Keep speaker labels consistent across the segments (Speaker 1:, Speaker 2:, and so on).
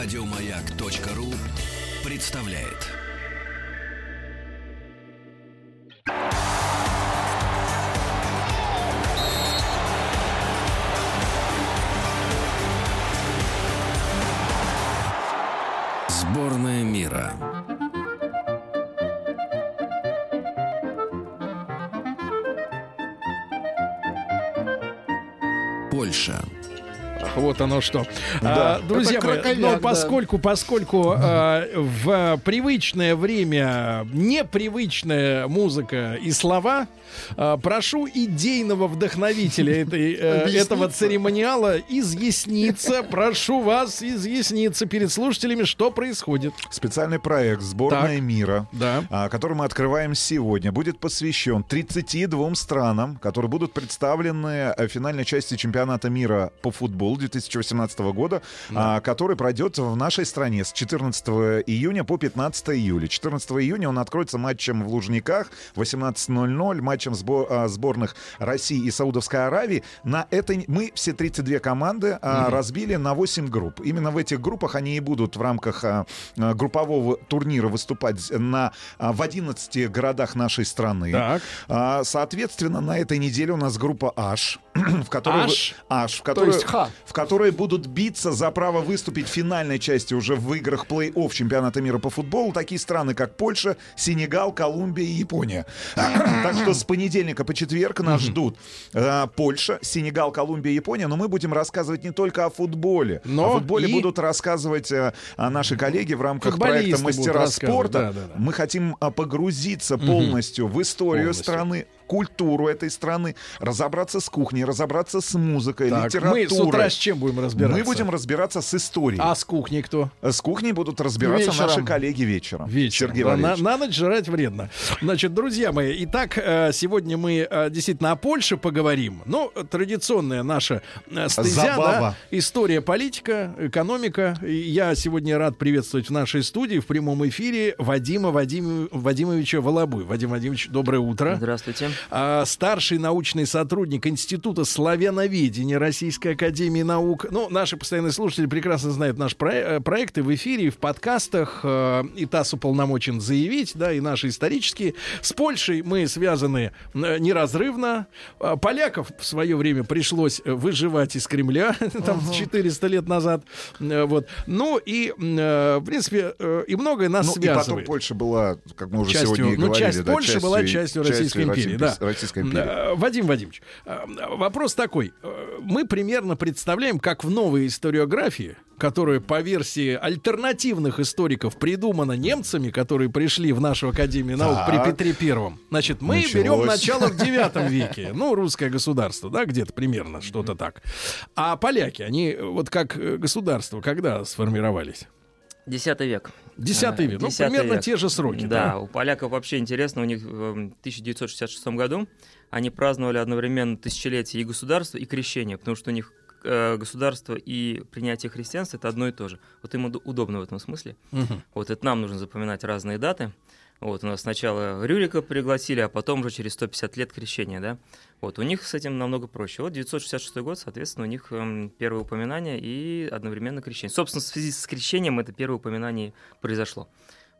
Speaker 1: Радиомаяк.ру представляет. Сборная мира. Польша.
Speaker 2: Вот оно что.
Speaker 3: Да.
Speaker 2: А, друзья мои, но
Speaker 3: да.
Speaker 2: поскольку, поскольку а, в привычное время непривычная музыка и слова, а, прошу идейного вдохновителя этой, э, этого церемониала изъясниться. Прошу вас изъясниться перед слушателями, что происходит.
Speaker 3: Специальный проект «Сборная
Speaker 2: Так.
Speaker 3: мира»,
Speaker 2: Да.
Speaker 3: а, который мы открываем сегодня, будет посвящен 32 странам, которые будут представлены в финальной части чемпионата мира по футболу 2018 года, а, который пройдет в нашей стране с 14 июня по 15 июля. 14 июня он откроется матчем в Лужниках, 18.00, матчем сбо- а, сборных России и Саудовской Аравии. На этой мы все 32 команды а, разбили на 8 групп. Именно в этих группах они и будут в рамках группового турнира выступать на, в 11 городах нашей страны.
Speaker 2: Так.
Speaker 3: Соответственно, на этой неделе у нас группа H, в которой, вы-
Speaker 2: H?
Speaker 3: H, в которой,
Speaker 4: есть Х.
Speaker 3: в которой будут биться за право выступить в финальной части уже в играх плей-офф чемпионата мира по футболу такие страны, как Польша, Сенегал, Колумбия и Япония. Так что с понедельника по четверг нас ждут э, Польша, Сенегал, Колумбия, Япония. Но мы будем рассказывать не только о футболе.
Speaker 2: Но
Speaker 3: о футболе
Speaker 2: и-
Speaker 3: будут рассказывать э, а, наши коллеги в рамках проекта «Мастера спорта».
Speaker 2: да, да, да.
Speaker 3: Мы хотим а, погрузиться полностью в историю
Speaker 2: Полностью.
Speaker 3: страны, культуру этой страны, разобраться с кухней, разобраться с музыкой,
Speaker 2: Так,
Speaker 3: литературой.
Speaker 2: мы с утра с чем будем разбираться?
Speaker 3: Мы будем разбираться с историей.
Speaker 2: А с кухней кто?
Speaker 3: С кухней будут разбираться
Speaker 4: Вечером.
Speaker 3: наши коллеги вечером.
Speaker 2: Вечером.
Speaker 3: Сергей
Speaker 2: Да, на,
Speaker 3: Валерьевич.
Speaker 2: на ночь жрать вредно. Значит, друзья мои, итак, э, сегодня мы э, действительно о Польше поговорим. Ну, традиционная наша э, стезя, да, история, политика, экономика. Я сегодня рад приветствовать в нашей студии в прямом эфире Вадима Вадим, Вадимовича Волобуй. Вадим Вадимович, доброе утро.
Speaker 5: Здравствуйте.
Speaker 2: А, старший научный сотрудник Института славяноведения Российской Академии Наук. Ну, наши постоянные слушатели прекрасно знают наш про- э, проекты в эфире, и в подкастах. э, И ТАСС уполномочен заявить, да, и наши исторические. С Польшей мы связаны э, неразрывно. А, Поляков в свое время пришлось э, выживать из Кремля, там 400 лет назад. Э, Вот. Ну и, э, в принципе, э, и многое нас
Speaker 3: Ну, и потом
Speaker 2: связывает.
Speaker 3: Польша была, как мы уже
Speaker 2: Частью-
Speaker 3: сегодня и
Speaker 2: ну,
Speaker 3: говорили,
Speaker 2: часть
Speaker 3: да,
Speaker 2: Польши была частью Российской империи, да.
Speaker 3: Российской империи.
Speaker 2: Э, Вадим Вадимович, э, вопрос такой. Э, Мы примерно представляем, как в новой историографии, которая по версии альтернативных историков придумана немцами, которые пришли в нашу Академию наук
Speaker 3: Так.
Speaker 2: при Петре Первом. Значит, мы
Speaker 3: Началось.
Speaker 2: берем начало в девятом веке. Ну, русское государство, да, где-то примерно, что-то так. А поляки, они вот как государство, когда сформировались?
Speaker 5: Десятый век.
Speaker 2: Десятый
Speaker 5: А,
Speaker 2: век. Ну, примерно
Speaker 5: век.
Speaker 2: те же сроки.
Speaker 5: Да, у поляков вообще интересно, у них в 1966 году они праздновали одновременно тысячелетие и государства, и крещение, потому что у них э, государство и принятие христианства это одно и то же. Вот им уд- удобно в этом смысле.
Speaker 2: Мгм.
Speaker 5: Вот это нам нужно запоминать разные даты. Вот у нас сначала Рюрика пригласили, а потом уже через 150 лет крещения, да. Вот у них с этим намного проще. Вот 966 год, соответственно, у них эм, первое упоминание и одновременно крещение. Собственно, в связи с крещением это первое упоминание произошло.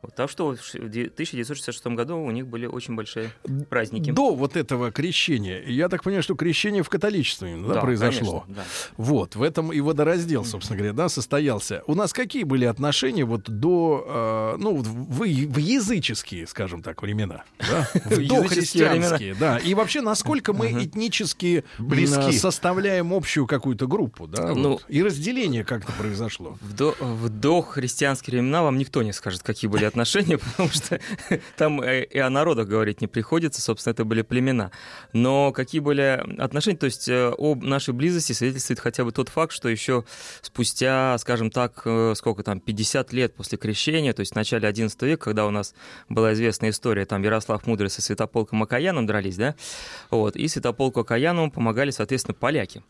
Speaker 5: Вот, так что в ш- в де- 1966 году у них были очень большие праздники.
Speaker 2: До вот этого крещения, я так понимаю, что крещение в католичестве да,
Speaker 5: Да,
Speaker 2: произошло.
Speaker 5: конечно, да.
Speaker 2: Вот, в этом и водораздел, собственно говоря, да, состоялся. У нас какие были отношения вот до, э, ну, в, в языческие, скажем так, времена, да? До христианские, да. И вообще, насколько мы этнически
Speaker 3: Близки.
Speaker 2: м, составляем общую какую-то группу, да?
Speaker 5: Ну.
Speaker 2: И разделение как-то произошло.
Speaker 5: В дохристианские времена вам никто не скажет, какие были отношения, потому что там и о народах говорить не приходится, собственно, это были племена. Но какие были отношения, то есть э, об нашей близости свидетельствует хотя бы тот факт, что еще спустя, скажем так, э, сколько там, 50 лет после крещения, то есть в начале 11 века, когда у нас была известная история, там Ярослав Мудрый со Святополком Акаяном дрались, да, вот, и Святополку Акаяну помогали, соответственно, поляки.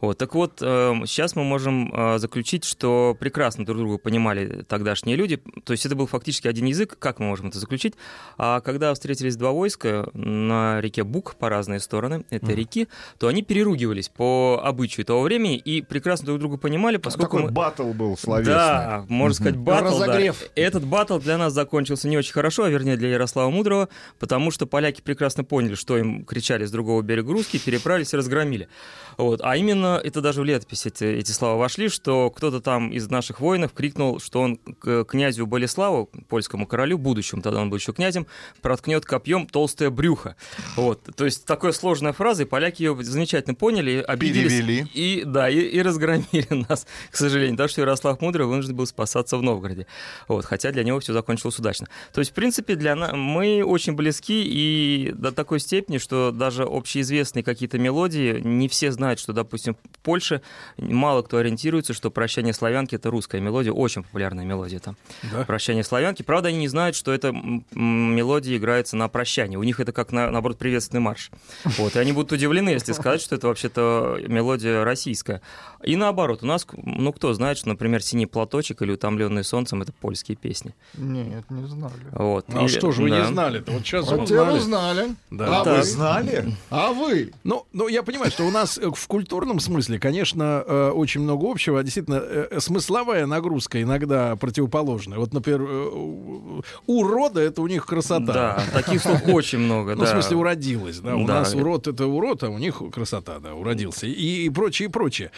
Speaker 5: Вот, так вот, э, сейчас мы можем заключить, что прекрасно друг друга понимали тогдашние люди, то есть это был фактически практически один язык, как мы можем это заключить? А когда встретились два войска на реке Бук по разные стороны этой mm. реки, то они переругивались по обычаю того времени и прекрасно друг друга понимали, поскольку...
Speaker 3: Такой мы... батл был словесный.
Speaker 5: Да, можно сказать, батл. Разогрев. Да. Этот батл для нас закончился не очень хорошо, а вернее для Ярослава Мудрого, потому что поляки прекрасно поняли, что им кричали с другого берега русские, переправились и разгромили. Вот. А именно, это даже в летопись эти, эти слова вошли, что кто-то там из наших воинов крикнул, что он к князю Болеславу, польскому королю, будущему, тогда он был еще князем, проткнет копьем толстое брюхо. Вот. То есть такая сложная фраза, и поляки ее замечательно поняли, обиделись.
Speaker 3: Перевели.
Speaker 5: И, да, и, и разгромили нас, к сожалению. Так что Ярослав Мудрый вынужден был спасаться в Новгороде. Вот. Хотя для него все закончилось удачно. То есть, в принципе, для нас мы очень близки и до такой степени, что даже общеизвестные какие-то мелодии не все знают, что, допустим, в Польше мало кто ориентируется, что «Прощание славянки» — это русская мелодия, очень популярная мелодия там. Да? «Прощание славянки». Правда, они не знают, что эта мелодия играется на прощание. У них это как, на, наоборот, приветственный марш. Вот. И они будут удивлены, если сказать, что это вообще-то мелодия российская. И наоборот, у нас, ну, кто знает, что, например, «Синий платочек» или «Утомленный солнцем» — это польские песни.
Speaker 4: Нет, не знали.
Speaker 2: Вот. А или, что же вы да. не знали-то? Вот сейчас
Speaker 4: вот узнали. знали.
Speaker 3: Да. А, вы знали?
Speaker 4: А вы?
Speaker 2: Ну, ну, я понимаю, что у нас в культурном смысле, конечно, э, очень много общего. Действительно, э, смысловая нагрузка иногда противоположная. Вот, например, э, урода — это у них красота.
Speaker 5: Да, таких слов очень много,
Speaker 2: Ну, в смысле, уродилась, да. У нас урод — это урод, а у них красота, да, уродился. И прочее, и прочее.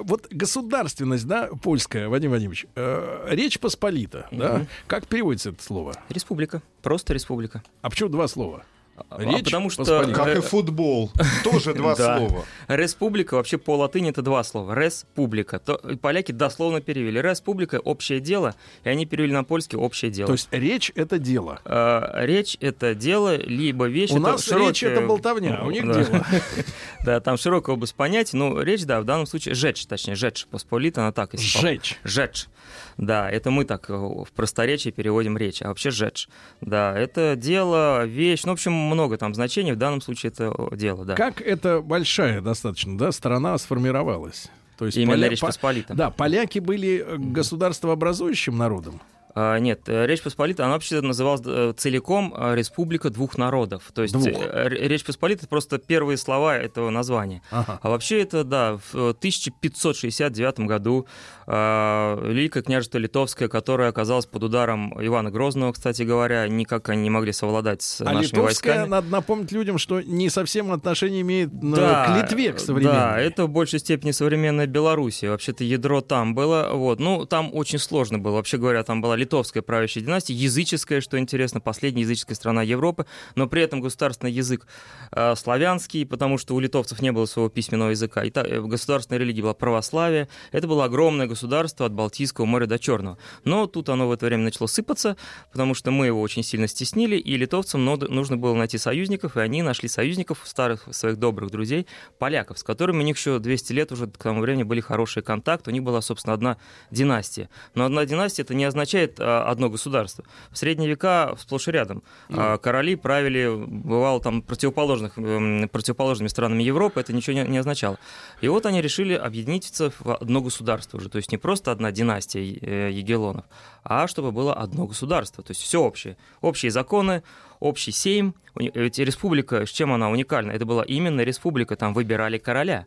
Speaker 2: Вот государственность, да, польская, Вадим Вадимович, Речь Посполита, да, как переводится это слово?
Speaker 5: Республика, просто республика.
Speaker 2: А почему два слова?
Speaker 5: А, Речь, а потому что... Посполита.
Speaker 3: Как и футбол. Тоже два слова.
Speaker 5: Республика вообще по латыни это два слова. Республика. То, поляки дословно перевели. Республика — общее дело, и они перевели на польский «общее дело».
Speaker 2: То есть речь — это дело?
Speaker 5: А, речь — это дело, либо вещь.
Speaker 2: У нас широкая... речь — это болтовня, а у них да. дело.
Speaker 5: Да, там широкая область понятий. Ну, речь, да, в данном случае жечь, точнее, жечь посполита, она так.
Speaker 2: Жечь.
Speaker 5: Жечь. Да, это мы так э, в просторечии переводим речь, а вообще жечь. Да, это дело, вещь, ну, в общем, много там значений, в данном случае это дело, да.
Speaker 2: Как это большая достаточно, да, страна сформировалась?
Speaker 5: То есть Именно поля... Речь Посполита.
Speaker 2: Да, поляки были э, государствообразующим народом.
Speaker 5: А, нет, э, Речь Посполита, она вообще называлась э, целиком э, Республика двух народов. То есть Двух. Речь Посполита — это просто первые слова этого названия. Ага. А вообще это, да, в 1569 году Великое княжество Литовское, которое оказалось под ударом Ивана Грозного, кстати говоря, никак они не могли совладать с а нашими
Speaker 2: Литовская,
Speaker 5: войсками.
Speaker 2: надо напомнить людям, что не совсем отношение имеет да, к Литве, к современной.
Speaker 5: Да, это в большей степени современная Белоруссия. Вообще-то ядро там было. Вот. Ну, там очень сложно было. Вообще говоря, там была литовская правящая династия, языческая, что интересно, последняя языческая страна Европы, но при этом государственный язык э, славянский, потому что у литовцев не было своего письменного языка. И та, э, государственная религия была православие. Это было огромное государство от Балтийского моря до Черного. Но тут оно в это время начало сыпаться, потому что мы его очень сильно стеснили, и литовцам нужно было найти союзников, и они нашли союзников, старых своих добрых друзей, поляков, с которыми у них еще 200 лет уже к тому времени были хорошие контакты. У них была, собственно, одна династия. Но одна династия это не означает а, одно государство. В средние века сплошь и рядом. Mm. Короли правили, бывало, там, противоположных, противоположными странами Европы, это ничего не, не означало. И вот они решили объединиться в одно государство уже. То есть не просто одна династия э, Егелонов, а чтобы было одно государство. То есть все общее. Общие законы, общий сейм. Ведь республика, с чем она уникальна? Это была именно республика, там выбирали короля.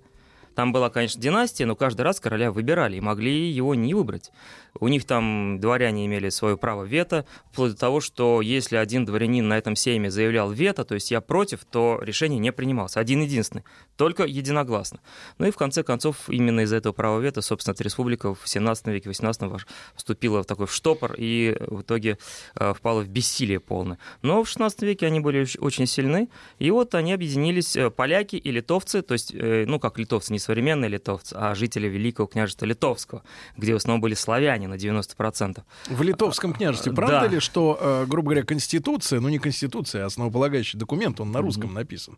Speaker 5: Там была, конечно, династия, но каждый раз короля выбирали и могли его не выбрать. У них там дворяне имели свое право вето, вплоть до того, что если один дворянин на этом сейме заявлял вето, то есть я против, то решение не принималось. Один единственный, только единогласно. Ну и в конце концов именно из-за этого права вето, собственно, эта республика в 17 веке, 18 вступила в такой в штопор и в итоге э, впала в бессилие полное. Но в 16 веке они были очень сильны, и вот они объединились, э, поляки и литовцы, то есть, э, ну как литовцы, не современные литовцы, а жители Великого княжества Литовского, где в основном были славяне на 90%.
Speaker 2: В Литовском княжестве правда да. ли, что, э, грубо говоря, Конституция, ну не Конституция, а основополагающий документ, он на русском mm-hmm. написан?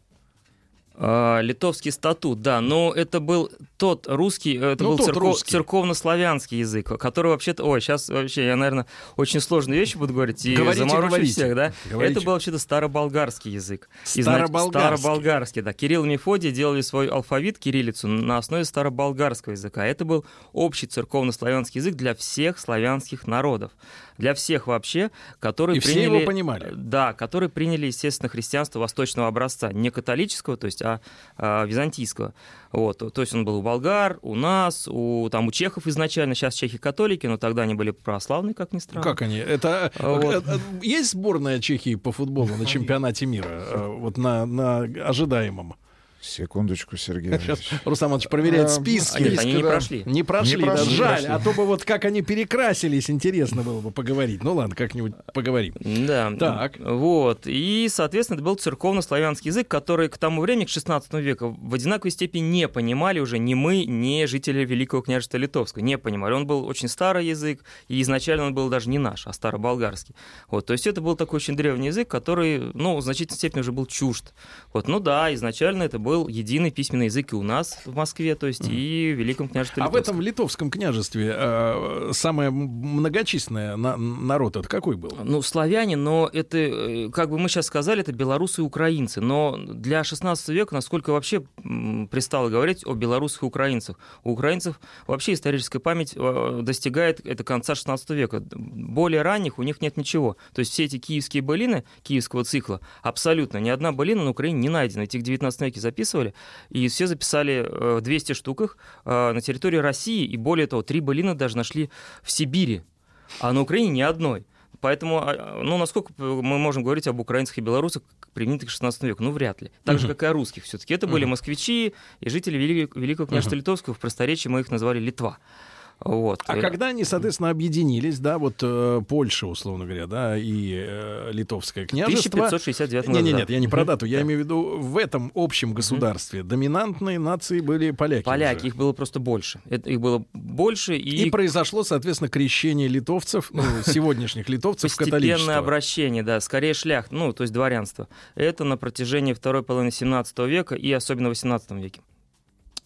Speaker 5: А, литовский статут, да, но это был тот русский, э, это
Speaker 2: Ну,
Speaker 5: был церков-
Speaker 2: русский.
Speaker 5: церковно-славянский язык, который вообще-то... Ой, сейчас вообще я, наверное, очень сложные вещи буду говорить и
Speaker 2: Говорите,
Speaker 5: заморочу
Speaker 2: говорите.
Speaker 5: всех, да?
Speaker 2: Говорите.
Speaker 5: Это был вообще-то староболгарский язык.
Speaker 2: Староболгарский.
Speaker 5: Староболгарский, да. Кирилл и Мефодий делали свой алфавит, кириллицу, на основе староболгарского языка. Это был общий церковно-славянский язык для всех славянских народов. Для всех вообще, которые
Speaker 2: И все
Speaker 5: приняли...
Speaker 2: его понимали.
Speaker 5: Да, которые приняли, естественно, христианство восточного образца. Не католического, то есть, а, а византийского. Вот. То есть он был у болгар, у нас, у, там, у чехов изначально. Сейчас чехи католики, но тогда они были православные, как ни странно.
Speaker 2: Как они? Это
Speaker 5: А вот.
Speaker 2: э, э, есть сборная Чехии по футболу на чемпионате мира? Э, Вот на, на ожидаемом.
Speaker 3: Секундочку, Сергей.
Speaker 2: Сейчас. Рустам Иванович проверяет
Speaker 4: А,
Speaker 2: списки.
Speaker 5: А нет, они не
Speaker 4: да.
Speaker 5: прошли.
Speaker 2: Не прошли,
Speaker 3: Не
Speaker 2: да,
Speaker 3: прошли,
Speaker 2: жаль.
Speaker 3: прошли.
Speaker 2: А то бы вот как они перекрасились, интересно было бы поговорить. Ну ладно, как-нибудь поговорим.
Speaker 5: Да.
Speaker 2: Так.
Speaker 5: Вот. И, соответственно, это был церковно-славянский язык, который к тому времени, к 16 веку, в одинаковой степени не понимали уже ни мы, ни жители Великого княжества Литовского. Не понимали. Он был очень старый язык, и изначально он был даже не наш, а староболгарский. Вот. То есть это был такой очень древний язык, который, ну, в значительной степени уже был чужд. Вот. Ну да, изначально это был единый письменный язык и у нас в Москве, то есть и в Великом княжестве
Speaker 2: А в
Speaker 5: Литовском.
Speaker 2: этом литовском княжестве э, самое многочисленное на- народ это какой был?
Speaker 5: Ну, славяне, но это, э, как бы мы сейчас сказали, это белорусы и украинцы. Но для 16 века, насколько вообще пристало говорить о белорусах и украинцах? У украинцев вообще историческая память э, достигает это конца 16 века. Более ранних у них нет ничего. То есть все эти киевские былины, киевского цикла, абсолютно ни одна былина на Украине не найдена. Эти в 19 веке записывали, и все записали э, 200 штук их э, на территории России, и более того, три былины даже нашли в Сибири, а на Украине ни одной. Поэтому, а, ну, насколько мы можем говорить об украинцах и белорусах применительно к 16 веку? Ну, вряд ли. Так же, как и о русских все-таки. Это были москвичи и жители Великого, Великого княжества Литовского. В просторечии мы их назвали Литва. Вот.
Speaker 2: А когда они, соответственно, объединились, да, вот э, Польша, условно говоря, да, и э, Литовское княжество.
Speaker 5: 1569 году.
Speaker 2: Не, не,
Speaker 5: да.
Speaker 2: нет, я не про дату. Я имею в виду в этом общем государстве доминантные нации были поляки.
Speaker 5: Поляки,
Speaker 2: уже.
Speaker 5: их было просто больше. Это, их было больше, и,
Speaker 2: И произошло, соответственно, крещение литовцев, ну, сегодняшних литовцев в
Speaker 5: постепенное
Speaker 2: католичество.
Speaker 5: обращение, да, скорее шлях, ну, то есть дворянство. Это на протяжении второй половины 17 века и особенно в 18 веке.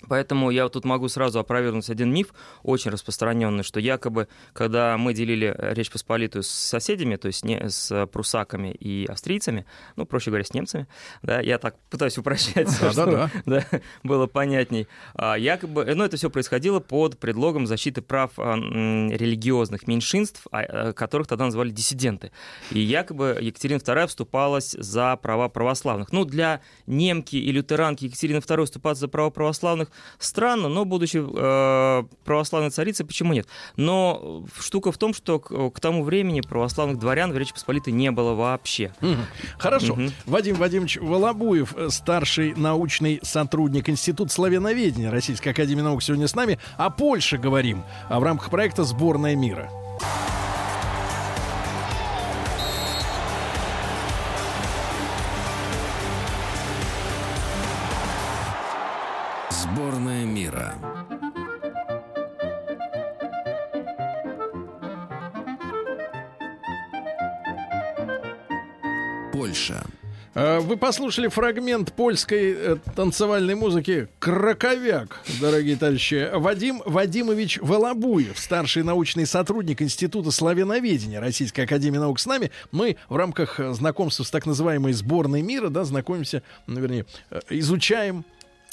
Speaker 5: Поэтому я тут могу сразу опровергнуть один миф, очень распространенный, что якобы, когда мы делили э, Речь Посполитую с соседями, то есть не, с прусаками и австрийцами, ну, проще говоря, с немцами, да, я так пытаюсь упрощать,
Speaker 2: Да,
Speaker 5: чтобы,
Speaker 2: да,
Speaker 5: да, было понятней. А, якобы, э, ну, это все происходило под предлогом защиты прав а, м, религиозных меньшинств, а, э, которых тогда называли диссиденты. И якобы Екатерина II вступалась за права православных. Ну, для немки и лютеранки Екатерины II вступаться за права православных странно, но будучи э, православной царицей, почему нет? Но штука в том, что к, к тому времени православных дворян в Речи Посполитой не было вообще.
Speaker 2: Хорошо.
Speaker 5: Мгм.
Speaker 2: Вадим Вадимович Волобуев, э, старший научный сотрудник Института славяноведения Российской Академии Наук, сегодня с нами. О Польше говорим а в рамках проекта «Сборная мира». Вы послушали фрагмент польской э, танцевальной музыки «Краковяк», дорогие товарищи. Вадим Вадимович Волобуев, старший научный сотрудник Института славяноведения Российской Академии Наук с нами. Мы в рамках э, знакомства с так называемой сборной мира, да, знакомимся, ну, вернее, э, изучаем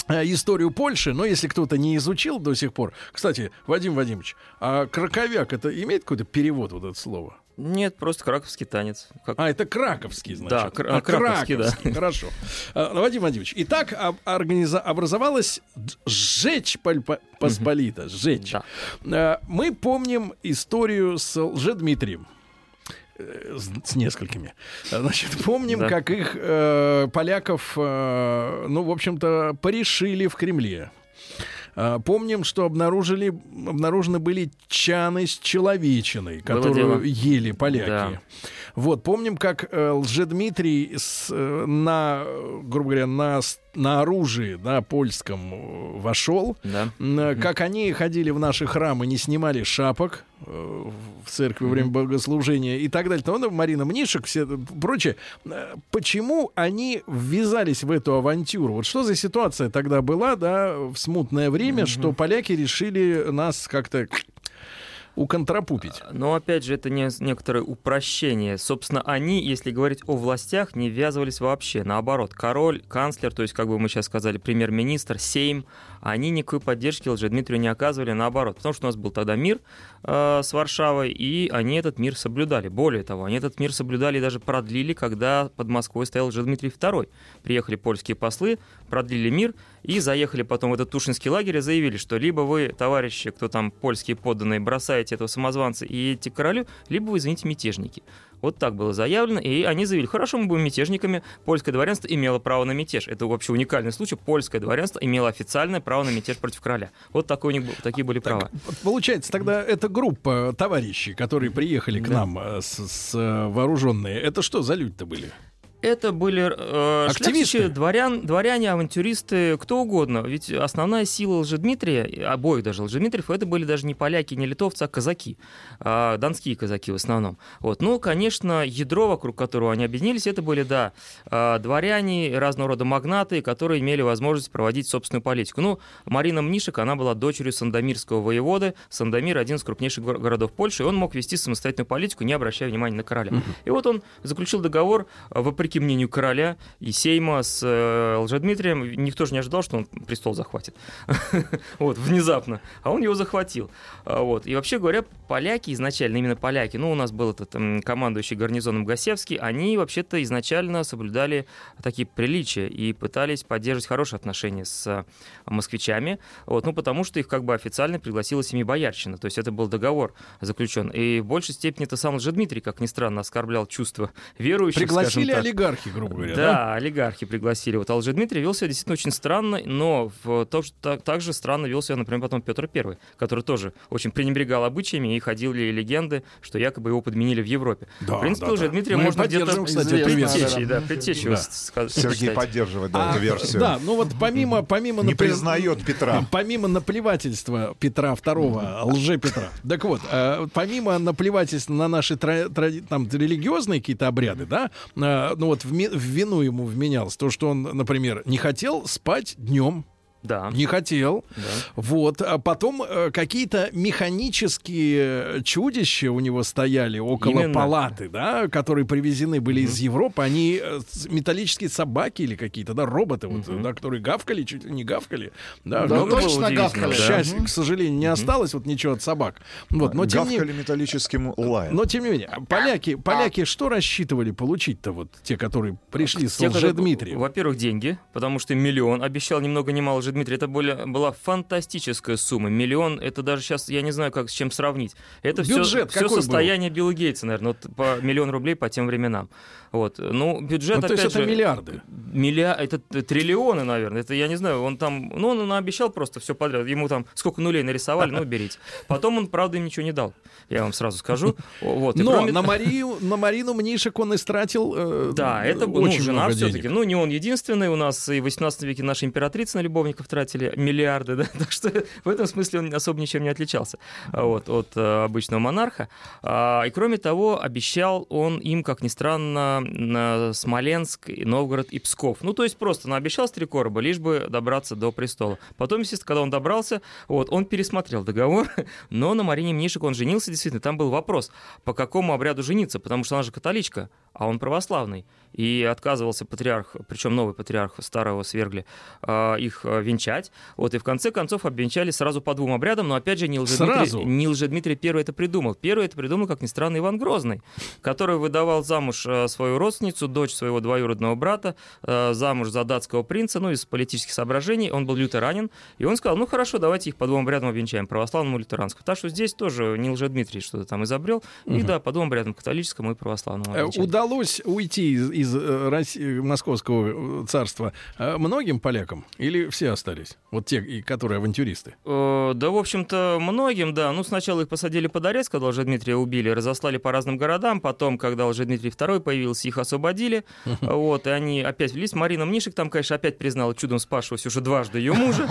Speaker 2: историю Польши, но если кто-то не изучил до сих пор... Кстати, Вадим Вадимович, а краковяк это имеет какой-то перевод вот это слово?
Speaker 5: Нет, просто краковский танец. Как-
Speaker 2: А, это краковский, значит.
Speaker 5: Да, кра- краковский, да.
Speaker 2: Хорошо. А, Вадим Владимирович, итак, об- организа- образовалась сжечь По- Посполита, сжечь.
Speaker 5: Да.
Speaker 2: А, Мы помним историю с Лжедмитрием. э, С, с несколькими. А, Значит, помним,
Speaker 5: Да.
Speaker 2: как их э, поляков, э, ну, в общем-то, порешили в Кремле. А, Помним, что обнаружили, обнаружены были чаны с человечиной, которую ели поляки.
Speaker 5: Да.
Speaker 2: Вот, помним, как э, Лжедмитрий с, э, на, грубо говоря, на, на оружии, да, польском э, вошел.
Speaker 5: Да.
Speaker 2: Э, Как они ходили в наши храмы, не снимали шапок э, в церкви во время богослужения и так далее. Ну, Марина Мнишек, все прочее. Почему они ввязались в эту авантюру? Вот что за ситуация тогда была, да, в смутное время, что поляки решили нас как-то уконтрапупить?
Speaker 5: Но опять же, это не, некоторое упрощение. Собственно, они, если говорить о властях, не ввязывались вообще. Наоборот, король, канцлер, то есть, как бы мы сейчас сказали, премьер-министр, Сейм, они никакой поддержки Лжедмитрию не оказывали, наоборот. Потому что у нас был тогда мир э, с Варшавой, и они этот мир соблюдали. Более того, они этот мир соблюдали и даже продлили, когда под Москвой стоял Лжедмитрий II. Приехали польские послы, продлили мир, и заехали потом в этот Тушинский лагерь и заявили, что либо вы, товарищи, кто там польские подданные, бросаете этого самозванца и едете к королю, либо вы, извините, мятежники. Вот так было заявлено, и они заявили, хорошо, мы будем мятежниками. Польское дворянство имело право на мятеж. Это вообще уникальный случай. Польское дворянство имело официальное право на мятеж против короля. Вот такой у них такие были права.
Speaker 2: Вот Получается, тогда эта группа товарищей, которые приехали к
Speaker 5: Да.
Speaker 2: нам э, с, с, э, вооруженные, это что за люди-то были?
Speaker 5: Это были э,
Speaker 2: Активисты?
Speaker 5: дворян, дворяне, авантюристы, кто угодно. Ведь основная сила Лжедмитрия, обоих даже Лжедмитриев, это были даже не поляки, не литовцы, а казаки. А, донские казаки в основном. Вот. Ну, конечно, ядро, вокруг которого они объединились, это были, да, а, дворяне, разного рода магнаты, которые имели возможность проводить собственную политику. Ну, Марина Мнишек, она была дочерью Сандомирского воеводы. Сандомир — один из крупнейших гор- городов Польши, и он мог вести самостоятельную политику, не обращая внимания на короля. И вот он заключил договор, э, вопреки мнению короля и Сейма с э, Лжедмитрием. Никто же не ожидал, что он престол захватит. Вот, внезапно. А он его захватил. А, Вот. И вообще говоря, поляки изначально, именно поляки, ну, у нас был этот командующий гарнизоном Гасевский, они вообще-то изначально соблюдали такие приличия и пытались поддерживать хорошие отношения с э, москвичами, вот, ну, потому что их как бы официально пригласила Семибоярщина, то есть это был договор заключен. И в большей степени это сам Лжедмитрий, как ни странно, оскорблял чувства верующих,
Speaker 2: Пригласили
Speaker 5: так.
Speaker 2: Олигархи, грубо говоря,
Speaker 5: Да,
Speaker 2: да?
Speaker 5: олигархи пригласили. Вот Алжедмитрий вел себя действительно очень странно, но в, то, что, так, так же странно вел себя, например, потом Петр I, который тоже очень пренебрегал обычаями, и ходили легенды, что якобы его подменили в Европе.
Speaker 2: Да,
Speaker 5: в принципе,
Speaker 2: да, да.
Speaker 5: Лжедмитрия
Speaker 2: Мы
Speaker 5: можно где-то предтечей, да, предтечей
Speaker 2: Да.
Speaker 5: ска-
Speaker 3: Сергей
Speaker 5: считать.
Speaker 3: поддерживает да,
Speaker 2: А,
Speaker 3: эту версию.
Speaker 2: Да, ну вот помимо, помимо
Speaker 3: Не
Speaker 2: наплев-
Speaker 3: признает Петра.
Speaker 2: Помимо наплевательства Петра II, лже Петра. Так вот, э, помимо наплевательства на наши тра- тради- там, религиозные какие-то обряды, да, э, ну вот в, ми- в вину ему вменялось то, что он, например, не хотел спать днем,
Speaker 5: Да,
Speaker 2: не хотел.
Speaker 5: да.
Speaker 2: Вот, а потом э, какие-то механические чудища у него стояли около
Speaker 5: Именно.
Speaker 2: палаты, да, которые привезены были из Европы. Они э, с- металлические собаки или какие-то, да, роботы, вот,
Speaker 5: Мгм.
Speaker 2: да, которые гавкали, чуть ли не гавкали. Да,
Speaker 4: Да,
Speaker 2: ну,
Speaker 4: точно гавкали.
Speaker 2: к
Speaker 5: да.
Speaker 2: счастью, к сожалению, не осталось вот ничего от собак. Вот, но тем не
Speaker 3: Гавкали металлическим лаем.
Speaker 2: но тем не менее, поляки, поляки что рассчитывали получить-то вот те, которые пришли с
Speaker 5: Те, которые-
Speaker 2: Лжедмитрием?
Speaker 5: Во-первых, деньги, потому что миллион обещал ни много ни мало Лжедмитрий. Это были- была фантастическая сумма. Миллион, это даже сейчас, я не знаю, как с чем сравнить. Это все,
Speaker 2: Бюджет
Speaker 5: все
Speaker 2: был?
Speaker 5: состояние Билла Гейтса, наверное, вот по миллион рублей по тем временам. Вот. Ну, бюджет,
Speaker 2: Ну, то есть
Speaker 5: опять
Speaker 2: это
Speaker 5: же,
Speaker 2: миллиарды.
Speaker 5: Милля... Это триллионы, наверное. Это я не знаю, он там... Ну, он обещал просто все подряд. Ему там сколько нулей нарисовали, ну, берите. Потом он, правда, им ничего не дал. Я вам сразу скажу. Вот. И
Speaker 2: Но
Speaker 5: кроме-
Speaker 2: на, Марию, на Марину Мнишек он истратил э,
Speaker 5: Да, это был ну, жена все-таки. Ну, не он единственный. У нас и в 18 веке наши императрицы на любовников тратили миллиарды, да. Так что в этом смысле он особо ничем не отличался вот, от э, обычного монарха. А, и кроме того, обещал он им, как ни странно, Смоленск, Новгород и Псков. Ну, то есть просто наобещал с три короба, лишь бы добраться до престола. Потом, естественно, когда он добрался, вот, он пересмотрел договор, но на Марине Мнишек он женился, действительно. Там был вопрос, по какому обряду жениться, потому что она же католичка, а он православный. И отказывался патриарх, причем новый патриарх старого свергли, а, их а, венчать. Вот, и в конце концов обвенчали сразу по двум обрядам, но опять же не? Лжедмитрий, не Лжедмитрий первый это придумал. Первый это придумал, как ни странно, Иван Грозный, который выдавал замуж а, свою родственницу, дочь своего двоюродного брата, замуж за датского принца, ну, из политических соображений. Он был лютеранин, и он сказал, ну, хорошо, давайте их по двум обрядам обвенчаем, православному и лютеранскому. Так что здесь тоже не Лжедмитрий что-то там изобрел, и да, по двум обрядам, католическому и православному.
Speaker 2: Э,
Speaker 5: обвенчали.
Speaker 2: Удалось уйти из, из э, России, московского э, царства э, многим полякам или все остались? Вот те, которые авантюристы.
Speaker 5: Э, Да, в общем-то, многим, да. Ну, сначала их посадили под арест, когда Лжедмитрия убили, разослали по разным городам. Потом, когда Лжедмитрий II появился, их освободили. Вот, и они опять влились. Марина Мнишек там, конечно, опять признала чудом спасшегося уже дважды ее мужа.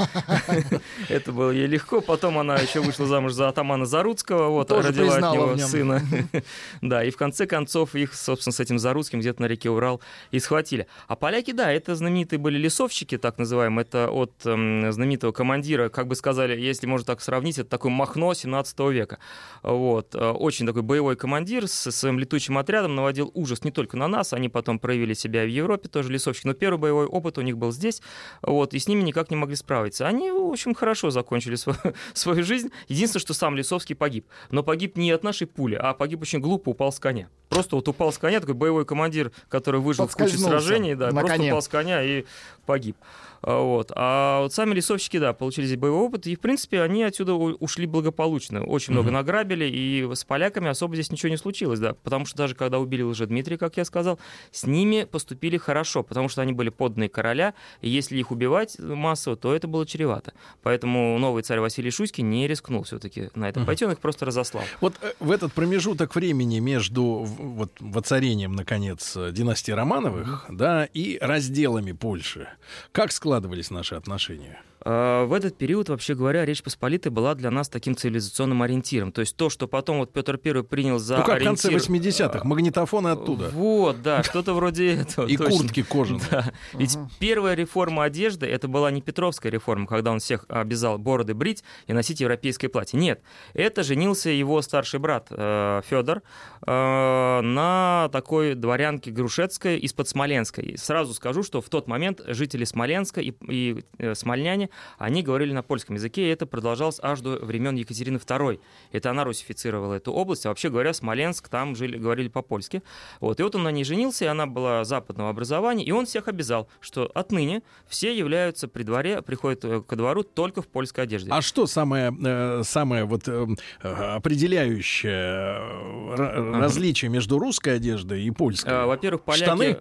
Speaker 5: Это было ей легко. Потом она еще вышла замуж за атамана Заруцкого, вот, родила от него сына. Да, и в конце концов их, собственно, этим Заруцким где-то на реке Урал и схватили. А поляки, да, это знаменитые были лесовщики, так называемые. Это от эм, знаменитого командира, как бы сказали, если можно так сравнить, это такой Махно 17 века. Вот. Э, Очень такой боевой командир с своим летучим отрядом наводил ужас не только на нас, они потом проявили себя в Европе, тоже лесовщики, но первый боевой опыт у них был здесь, вот, и с ними никак не могли справиться. Они, в общем, хорошо закончили свою, свою жизнь. Единственное, что сам Лесовский погиб. Но погиб не от нашей пули, а погиб очень глупо, упал с коня. Просто вот упал с коня, такой боевой командир, который выжил в куче сражений, да, просто упал с коня и погиб. А, Вот. А вот сами лесовщики, да, получили здесь боевой опыт, и, в принципе, они отсюда ушли благополучно. Очень много награбили, и с поляками особо здесь ничего не случилось, да, потому что даже когда убили Лжедмитрия, как я сказал, с ними поступили хорошо, потому что они были подданные короля, и если их убивать массово, то это было чревато. Поэтому новый царь Василий Шуйский не рискнул все-таки на это пойти, он их просто разослал.
Speaker 2: Вот э, в этот промежуток времени между вот, воцарением, наконец, э, династии Романовых, да, и разделами Польши, как складывались наши отношения?
Speaker 5: А, В этот период, вообще говоря, Речь Посполитая была для нас таким цивилизационным ориентиром. То есть то, что потом вот Петр I принял за
Speaker 2: ну, как в конце
Speaker 5: ориентир...
Speaker 2: 80-х, магнитофоны оттуда.
Speaker 5: Вот, да, что-то вроде этого.
Speaker 2: И
Speaker 5: точно.
Speaker 2: куртки кожаные.
Speaker 5: Да. Ведь первая реформа одежды это была не Петровская реформа, когда он всех обязал бороды брить и носить европейское платье. Нет, это женился его старший брат Федор на такой дворянке Грушецкой из-под Смоленска. И сразу скажу, что в тот момент жители Смоленска и, и, э, смольняне, они говорили на польском языке, и это продолжалось аж до времен Екатерины II. Это она русифицировала эту область, а вообще говоря, Смоленск, там жили, говорили по-польски. Вот. И вот он на ней женился, и она была западного образования, и он всех обязал, что отныне все являются при дворе, приходят э, ко двору только в польской одежде.
Speaker 2: А что самое, э, самое вот э, определяющее ра- различие между русской одеждой и польской?
Speaker 5: Во-первых, поляки...
Speaker 2: Штаны?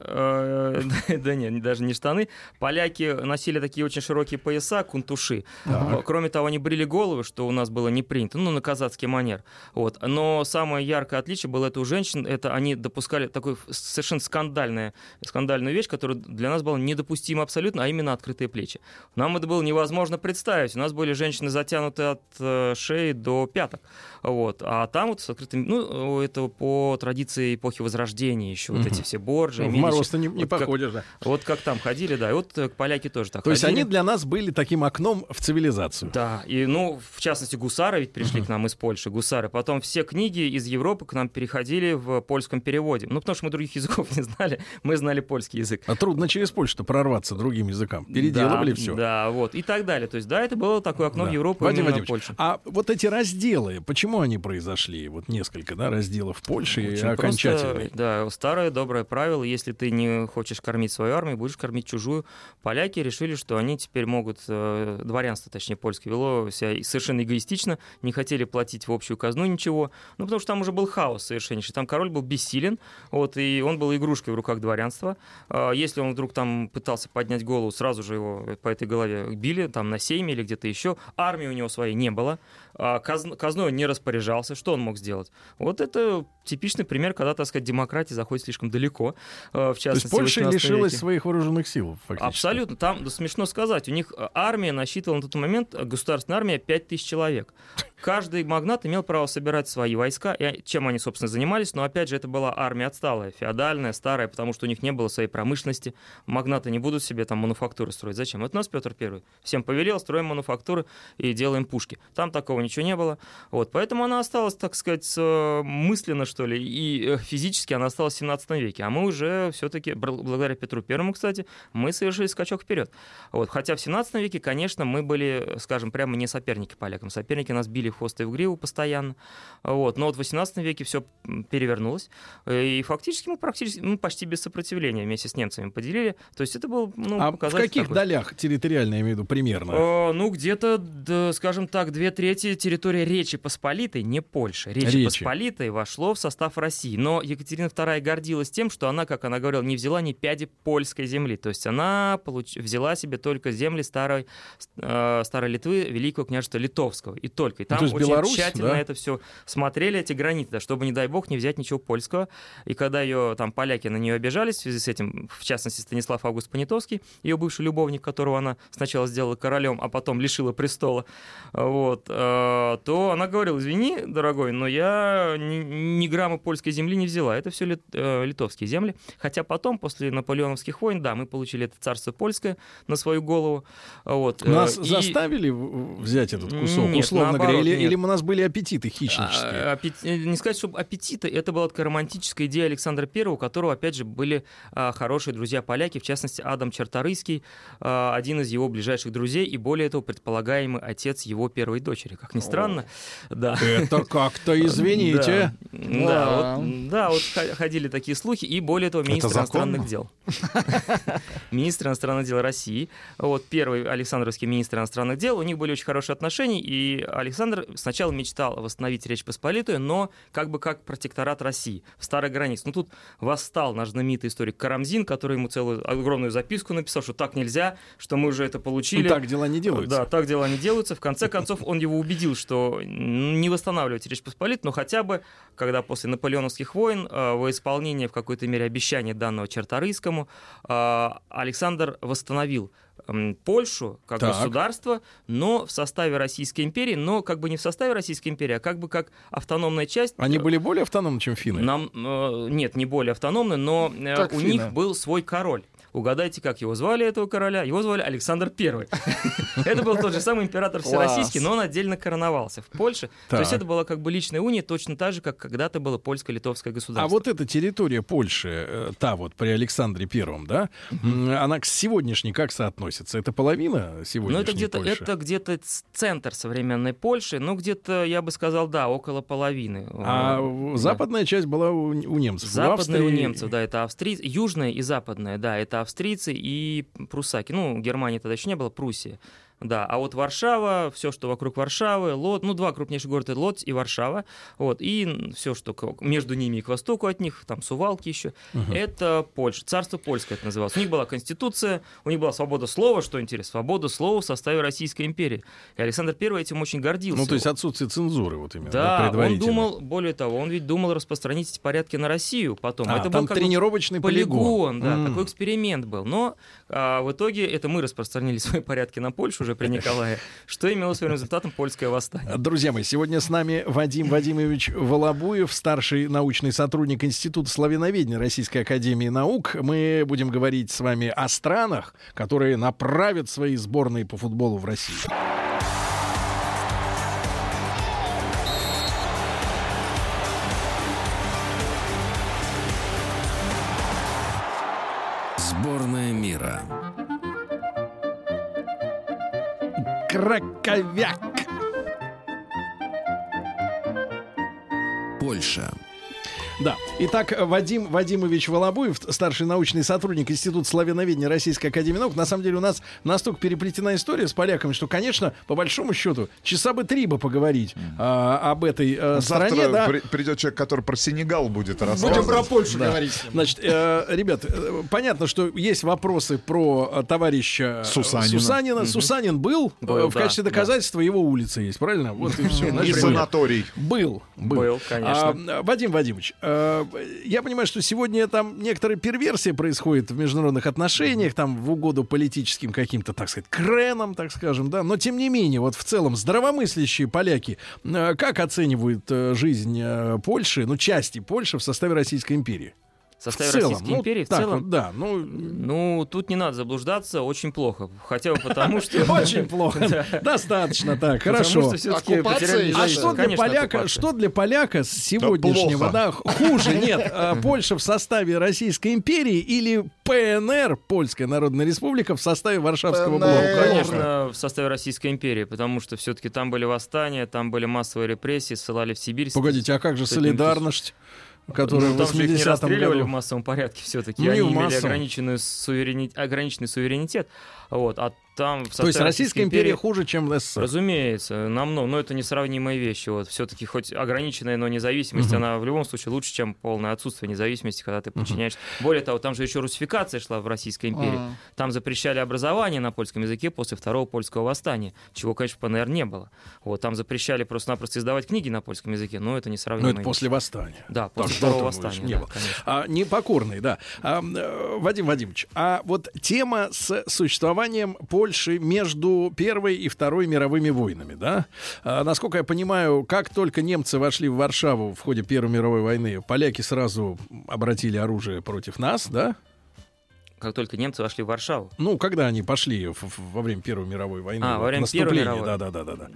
Speaker 5: да нет, даже не штаны. Поляки носили такие очень широкие пояса, кунтуши. Э, Кроме того, они брили головы, что у нас было не принято, ну, на казацкий манер. Вот. Но самое яркое отличие было это у женщин, это они допускали такую совершенно скандальная, скандальную вещь, которая для нас была недопустима абсолютно, а именно открытые плечи. Нам это было невозможно представить. У нас были женщины затянуты от э, шеи до пяток. Вот. А там вот с открытыми... Ну, это по традиции эпохи Возрождения еще. Вот эти все борджи,
Speaker 2: Ну, в мороз-то не, не
Speaker 5: Вот как-
Speaker 2: походишь, да.
Speaker 5: Вот как там ходили, да. И вот э, поляки тоже так
Speaker 2: То есть
Speaker 5: ходили.
Speaker 2: они для нас были таким окном в цивилизацию.
Speaker 5: Да, и, ну, в частности, гусары ведь пришли к нам из Польши, гусары. Потом все книги из Европы к нам переходили в польском переводе. Ну, потому что мы других языков не знали, мы знали польский язык.
Speaker 2: А трудно через Польшу прорваться другим языкам. Переделывали
Speaker 5: да,
Speaker 2: все.
Speaker 5: Да, вот, и так далее. То есть, да, это было такое окно в Европу
Speaker 2: Вадим
Speaker 5: именно Польшу.
Speaker 2: а вот эти разделы, почему они произошли? Вот несколько, да, разделов в Польше и
Speaker 5: Очень
Speaker 2: окончательный.
Speaker 5: просто, да, старое доброе правило, если ты не хочешь кормить свою армию, будешь кормить чужую. Поляки решили, что они теперь могут, э, дворянство, точнее, польское, вело себя совершенно эгоистично, не хотели платить в общую казну ничего, ну, потому что там уже был хаос совершеннейший, там король был бессилен, вот, и он был игрушкой в руках дворянства. А Если он вдруг там пытался поднять голову, сразу же его по этой голове били, там, на сейме или где-то еще. Армии у него своей не было, а казн- казной он не распоряжался, что он мог сделать? Вот это типичный пример, когда, так сказать, демократия заходит слишком далеко, э, в
Speaker 2: То
Speaker 5: частности,
Speaker 2: есть Польша
Speaker 5: в 18
Speaker 2: лишилась
Speaker 5: веке.
Speaker 2: своих вооруженных сил, фактически.
Speaker 5: Абсолютно. Там, да, смешно сказать, у них э, армия насчитывала на тот момент, э, государственная армия, 5000 человек. Каждый магнат имел право собирать свои войска, и чем они, собственно, занимались, но, опять же, это была армия отсталая, феодальная, старая, потому что у них не было своей промышленности. Магнаты не будут себе там мануфактуры строить. Зачем? Это у нас Петр Первый. Всем повелел, строим мануфактуры и делаем пушки. Там такого ничего не было. Вот, поэтому она осталась, так сказать, э, мысленно, что ли, и э, физически она осталась в 17 веке. А мы уже все-таки, благодаря Петру Первому, кстати, мы совершили скачок вперед. Вот, хотя в 17 веке, конечно, мы были, скажем, прямо не соперники полякам. Соперники нас били в хвост и в гриву постоянно. Вот. Но вот в 18 веке все перевернулось, и фактически мы практически, ну, почти без сопротивления вместе с немцами поделили. То есть это был, ну,
Speaker 2: а в каких
Speaker 5: такой.
Speaker 2: долях территориально, я имею в виду, примерно?
Speaker 5: Э, ну, где-то, да, скажем так, две трети территории Речи Посполитой, не Польши, Речи,
Speaker 2: Речи.
Speaker 5: Посполитой вошло в состав России. Но Екатерина II гордилась тем, что она, как она говорила, не взяла ни пяди польской земли. То есть она получ... взяла себе только земли старой, э, старой Литвы, Великого княжества Литовского. И только. И там
Speaker 2: то есть
Speaker 5: очень
Speaker 2: Беларусь,
Speaker 5: тщательно
Speaker 2: да?
Speaker 5: это все смотрели, эти границы, да, чтобы, не дай бог, не взять ничего польского. И когда ее там поляки на нее обижались в связи с этим, в частности, Станислав Август Понятовский, ее бывший любовник, которого она сначала сделала королем, а потом лишила престола, вот, э, то она говорила, извини, дорогой, но я ни, грамма польской земли не взяла, это все литовские земли. Хотя потом, после наполеоновских войн, да, мы получили это царство польское на свою голову. Вот, э,
Speaker 2: Нас
Speaker 5: и-
Speaker 2: заставили взять этот кусок,
Speaker 5: Нет,
Speaker 2: условно
Speaker 5: наоборот,
Speaker 2: говоря, или,
Speaker 5: нет.
Speaker 2: или у нас были аппетиты хищнические?
Speaker 5: А, аппет- э, Не сказать, что аппетиты, это была такая романтическая идея Александра I, у которого, опять же, были а, хорошие друзья-поляки, в частности, Адам Черторийский, а, один из его ближайших друзей, и более того, предполагаемый отец его первой дочери, как ни странно. Да.
Speaker 2: Это как-то, извините.
Speaker 5: Да, да,
Speaker 4: Да.
Speaker 5: вот, да, вот ходили такие слухи, и более того, министр иностранных дел. Министр иностранных дел России, вот первый Александровский министр иностранных дел, у них были очень хорошие отношения, и Александр сначала мечтал восстановить Речь Посполитую, но как бы как протекторат России в старой границе. Ну тут восстал наш знаменитый историк Карамзин, который ему целую огромную записку написал, что так нельзя, что мы уже это получили.
Speaker 2: Так дела не делаются.
Speaker 5: Да, так дела не делаются. В конце концов, он его убедил, что не восстанавливать Речь Посполитую, но хотя бы, когда после наполеоновских войн э, во исполнение в какой-то мере обещания данного Черторийскому, э, Александр восстановил Польшу как
Speaker 2: Так.
Speaker 5: государство, но в составе Российской империи, но как бы не в составе Российской империи, а как бы как автономная часть.
Speaker 2: Они были более автономны, чем финны?
Speaker 5: Нам, э, нет, не более автономны, но э,
Speaker 4: Как
Speaker 5: у
Speaker 4: финны.
Speaker 5: них был свой король. Угадайте, как его звали, этого короля? Его звали Александр I. Это был тот же самый император всероссийский, но он отдельно короновался в Польше. То есть это была как бы личная уния, точно так же, как когда-то было польско-литовское государство.
Speaker 2: А вот эта территория Польши, э, та вот при Александре Первом, да, она к сегодняшней как соотносится? Это половина сегодняшней
Speaker 5: Ну, это где-то, это где-то центр современной Польши, ну, где-то, я бы сказал, да, около половины.
Speaker 2: А
Speaker 5: Э,
Speaker 2: в-
Speaker 5: да.
Speaker 2: западная часть была у, у немцев.
Speaker 5: Западная у
Speaker 2: Австрии-
Speaker 5: немцев, да, это австрийцы. Южная и западная, да, это австрийцы и прусаки. Ну, Германии тогда еще не было, Пруссия. Да, а вот Варшава, все, что вокруг Варшавы, Лод, ну, два крупнейших города, Лодзь и Варшава, вот, и все, что к- между ними и к востоку от них, там Сувалки еще, это Польша, царство польское это называлось. У них была конституция, у них была свобода слова, что интересно, свобода слова в составе Российской империи. И Александр I этим очень гордился.
Speaker 2: Ну, то есть отсутствие цензуры вот именно.
Speaker 5: Да, он
Speaker 2: предварительно.
Speaker 5: думал, более того, он ведь думал распространить эти порядки на Россию потом.
Speaker 2: А,
Speaker 5: это
Speaker 2: там
Speaker 5: был как
Speaker 2: тренировочный полигон.
Speaker 5: полигон, да,
Speaker 2: М.
Speaker 5: такой эксперимент был. Но а, в итоге это мы распространили свои порядки на Польшу уже при Николае, что имело своим результатом польское восстание.
Speaker 2: Друзья мои, сегодня с нами Вадим Вадимович Волобуев, старший научный сотрудник Института славяноведения Российской Академии Наук. Мы будем говорить с вами о странах, которые направят свои сборные по футболу в Россию. Краковяк.
Speaker 1: Польша.
Speaker 2: Да. Итак, Вадим Вадимович Волобуев, старший научный сотрудник Института славяноведения Российской Академии Наук. На самом деле у нас настолько переплетена история с поляками, что, конечно, по большому счету, часа бы три бы поговорить а, об этой э,
Speaker 3: Завтра
Speaker 2: стране. Да.
Speaker 3: при- придет человек, который про Сенегал будет
Speaker 4: Будем
Speaker 3: рассказывать.
Speaker 4: про Польшу
Speaker 2: Да.
Speaker 4: говорить.
Speaker 2: Значит, э, ребят, э, понятно, что есть вопросы про э, товарища э,
Speaker 3: Сусанина.
Speaker 2: Сусанина. Сусанин был, э,
Speaker 5: Был,
Speaker 2: в
Speaker 5: да,
Speaker 2: качестве
Speaker 5: да.
Speaker 2: доказательства его улица есть, правильно? Вот и все.
Speaker 3: И санаторий.
Speaker 2: Был, был.
Speaker 5: Конечно.
Speaker 2: А, Вадим Вадимович, я понимаю, что сегодня там некоторая перверсия происходит в международных отношениях, там в угоду политическим каким-то, так сказать, кренам, так скажем, да, но тем не менее, вот в целом здравомыслящие поляки э, как оценивают э, жизнь э, Польши, ну, части Польши в составе Российской империи?
Speaker 5: В составе
Speaker 2: в целом,
Speaker 5: Российской
Speaker 2: ну,
Speaker 5: империи в
Speaker 2: так
Speaker 5: целом.
Speaker 2: вот, да, ну,
Speaker 5: Ну, тут не надо заблуждаться, очень плохо. Хотя бы потому, что...
Speaker 2: очень плохо. Достаточно так, хорошо. А что для поляка, что для поляка с сегодняшнего, да, хуже? Нет, а, Польша в составе Российской империи или ПНР, Польская Народная Республика, в составе Варшавского блока?
Speaker 5: Ну, Конечно, в составе Российской империи, потому что все-таки там были восстания, там были массовые репрессии, ссылали в Сибирь.
Speaker 2: Погодите, а как же солидарность, которая
Speaker 5: Ну,
Speaker 2: в
Speaker 5: там же их не
Speaker 2: 80-м
Speaker 5: расстреливали
Speaker 2: году?
Speaker 5: в массовом порядке все-таки.
Speaker 2: Ну,
Speaker 5: Они имели
Speaker 2: массовом.
Speaker 5: ограниченную суверени- ограниченный суверенитет. Вот, а там в
Speaker 2: То есть Российская империя хуже, чем СССР?
Speaker 5: Разумеется, намного, но это несравнимые вещи. Вот все-таки хоть ограниченная, но независимость, она в любом случае лучше, чем полное отсутствие независимости, когда ты подчиняешься. Более того, там же еще русификация шла в Российской империи.
Speaker 4: Ага.
Speaker 5: Там запрещали образование на польском языке после второго польского восстания, чего, конечно, в ПНР не было. Вот, там запрещали просто-напросто издавать книги на польском языке, но это несравнимые
Speaker 2: это после
Speaker 5: вещи.
Speaker 2: восстания.
Speaker 5: Да,
Speaker 2: Так,
Speaker 5: после
Speaker 2: что
Speaker 5: второго восстания.
Speaker 2: не
Speaker 5: да,
Speaker 2: было.
Speaker 5: конечно.
Speaker 2: А, непокорный, да. А, э, Вадим Вадимович, а вот тема с существованием Польши между Первой и Второй мировыми войнами, да? А, насколько я понимаю, как только немцы вошли в Варшаву в ходе Первой мировой войны, поляки сразу обратили оружие против нас, да?
Speaker 5: Как только немцы вошли в Варшаву.
Speaker 2: Ну, когда они пошли в- в- во время Первой мировой войны.
Speaker 5: А, во время Первой мировой.
Speaker 2: Да, да, да, да, да.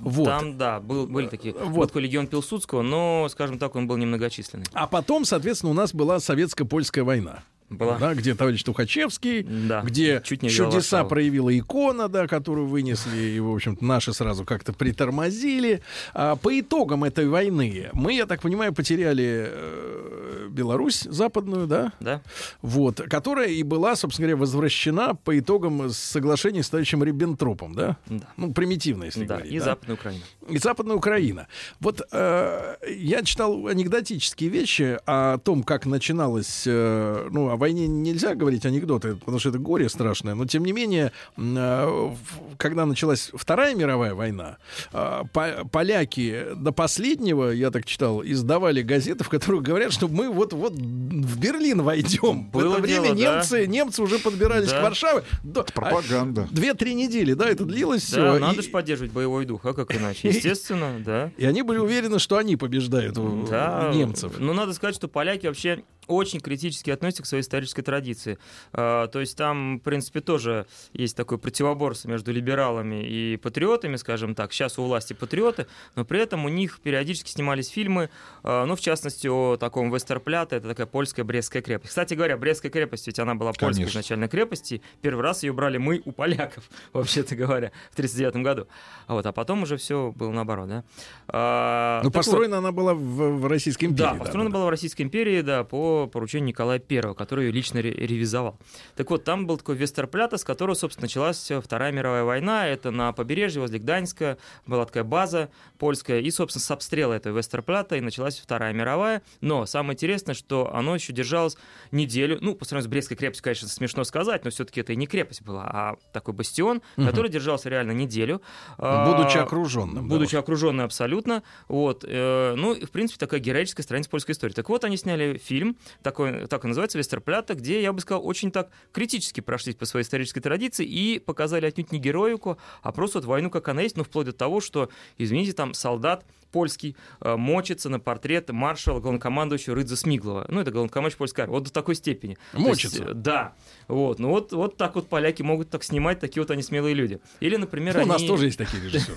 Speaker 2: Вот.
Speaker 5: Там, да, был, были такие.
Speaker 2: Вот.
Speaker 5: Вот такой легион Пилсудского, но, скажем так, он был немногочисленный.
Speaker 2: А потом, соответственно, у нас была советско-польская война.
Speaker 5: Была.
Speaker 2: Да, где товарищ Тухачевский,
Speaker 5: Да,
Speaker 2: где
Speaker 5: чуть не
Speaker 2: чудеса
Speaker 5: Варшаву.
Speaker 2: проявила икона, да, которую вынесли, и, в общем-то, наши сразу как-то притормозили. А, по итогам этой войны мы, я так понимаю, потеряли э, Беларусь западную, да,
Speaker 5: Да?
Speaker 2: вот, которая и была, собственно говоря, возвращена по итогам соглашения с товарищем Риббентропом, да?
Speaker 5: Да.
Speaker 2: Ну, примитивно, если
Speaker 5: Да,
Speaker 2: говорить.
Speaker 5: и
Speaker 2: да?
Speaker 5: Западная Украина.
Speaker 2: и Западная Украина. Вот э, я читал анекдотические вещи о том, как начиналось... э, ну, войне нельзя говорить анекдоты, потому что это горе страшное, но тем не менее, э, в- когда началась Вторая мировая война, э, по- поляки до последнего, я так читал, издавали газеты, в которых говорят, что мы вот-вот в Берлин войдем. в
Speaker 5: Было
Speaker 2: это время
Speaker 5: дело, да.
Speaker 2: немцы, немцы уже подбирались
Speaker 5: Да.
Speaker 2: к Варшаве. Да, а,
Speaker 3: Пропаганда.
Speaker 2: Две-три недели, да, это длилось
Speaker 5: Да,
Speaker 2: все.
Speaker 5: надо же поддерживать боевой дух, а как иначе? Естественно, да.
Speaker 2: И они были уверены, что они побеждают
Speaker 5: Да,
Speaker 2: немцев.
Speaker 5: Ну, надо сказать, что поляки вообще очень критически относятся к своей исторической традиции. А, то есть там, в принципе, тоже есть такое противоборство между либералами и патриотами, скажем так. Сейчас у власти патриоты, но при этом у них периодически снимались фильмы, а, ну, в частности, о таком Вестерпляте, это такая польская Брестская крепость. Кстати говоря, Брестская крепость, ведь она была польской
Speaker 3: Конечно.
Speaker 5: изначально крепости. Первый раз ее брали мы у поляков, вообще-то говоря, в 1939 году. А, вот, а потом уже все было наоборот, да. А,
Speaker 2: Ну,
Speaker 5: так вот,
Speaker 2: построена она была в, в Российской империи.
Speaker 5: да, построена была в Российской империи, да, по поручению Николая I, который ее лично ре- ревизовал. Так вот, там был такой Вестерплята, с которого, собственно, началась Вторая мировая война. Это на побережье возле Гданьска была такая база польская. И, собственно, с обстрела этого Вестерплята и началась Вторая мировая. Но самое интересное, что оно еще держалось неделю. Ну, по сравнению с Брестской крепостью, конечно, смешно сказать, но все-таки это и не крепость была, а такой бастион, который держался реально неделю.
Speaker 2: Будучи
Speaker 5: А,
Speaker 2: окруженным. да,
Speaker 5: Будучи окруженный абсолютно. Вот. э, ну, и, в принципе, такая героическая страница польской истории. Так вот, они сняли фильм, такой, так и называется, «Вестерплята», где, я бы сказал, очень так критически прошлись по своей исторической традиции и показали отнюдь не героику, а просто вот войну, как она есть, ну, вплоть до того, что, извините, там солдат польский э, мочится на портрет маршала главнокомандующего Рыдза Смиглова. Ну, это главнокомандующий польской армии. Вот до такой степени. То есть,
Speaker 2: Мочится?
Speaker 5: э, да. Вот. Ну, вот, вот так вот поляки могут так снимать, такие вот они смелые люди. Или, например,
Speaker 2: Ну, у нас
Speaker 5: они-
Speaker 2: тоже есть такие режиссеры.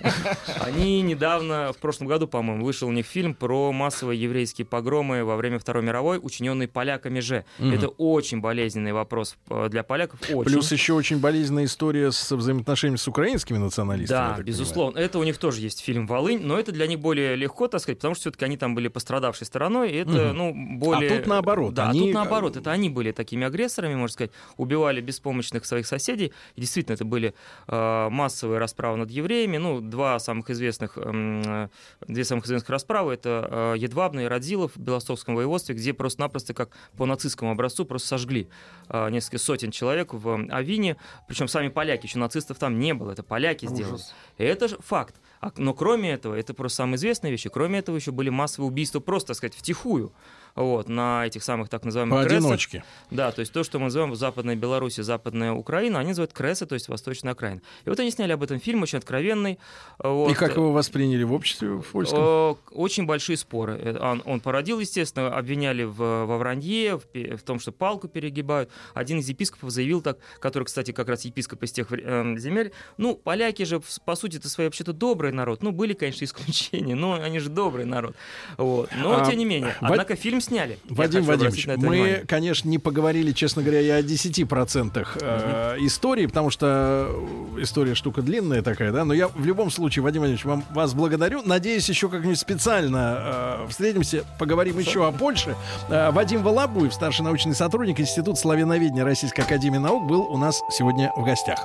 Speaker 5: они недавно, в прошлом году, по-моему, вышел у них фильм про массовые еврейские погромы во время Второй мировой, учиненные поляками же.
Speaker 2: Мгм.
Speaker 5: Это очень болезненный вопрос э, для поляков. Очень.
Speaker 2: Плюс еще очень болезненная история с взаимоотношениями с украинскими националистами.
Speaker 5: Да, безусловно. Это у них тоже есть фильм «Волынь», но это для них более легко, так сказать, потому что все-таки они там были пострадавшей стороной, и это,
Speaker 2: Мгм.
Speaker 5: ну, более...
Speaker 2: А тут наоборот,
Speaker 5: Да, а
Speaker 2: они,
Speaker 5: тут наоборот. Это они были такими агрессорами, можно сказать, убивали беспомощных своих соседей. И действительно, это были э, массовые расправы над евреями. Ну, два самых известных, эм, э, две самых известных расправы — это э, Едвабна и Радзилов в Белостокском воеводстве, где просто-напросто, как по нацистскому образцу, просто сожгли э, несколько сотен человек в Авине. Причем сами поляки, еще нацистов там не было, это поляки сделали.
Speaker 4: Ужас.
Speaker 5: И это же факт. А- но кроме этого, это просто самая известная вещь, и кроме этого еще были массовые убийства просто, так сказать, втихую. вот, на этих самых так называемых кресах.
Speaker 2: Поодиночке.
Speaker 5: Да, то есть то, что мы называем Западная Беларусь и Западная Украина, они называют Кресы, то есть Восточная Окраина. И вот они сняли об этом фильм, очень откровенный. Вот.
Speaker 2: И как его восприняли в обществе в польском?
Speaker 5: Э, Очень большие споры. Э, Он, он породил, естественно, обвиняли в, во вранье, в, в том, что палку перегибают. Один из епископов заявил так, который, кстати, как раз епископ из тех эм, земель. Ну, поляки же, по сути, это свои вообще-то добрый народ. Ну, были, конечно, исключения, но они же добрый народ. Вот. Но,
Speaker 2: А,
Speaker 5: тем не менее.
Speaker 2: Вад-
Speaker 5: Однако фильм сняли.
Speaker 2: Вадим Вадимович, мы,
Speaker 5: внимание.
Speaker 2: конечно, не поговорили, честно говоря, и о 10% э, истории, потому что э, история штука длинная такая, да, но я в любом случае, Вадим Вадимович, вам, вас благодарю. Надеюсь, еще как-нибудь специально э, встретимся, поговорим еще о Польше. Э, Вадим Волобуев, старший научный сотрудник Института славяноведения Российской Академии Наук, был у нас сегодня в гостях.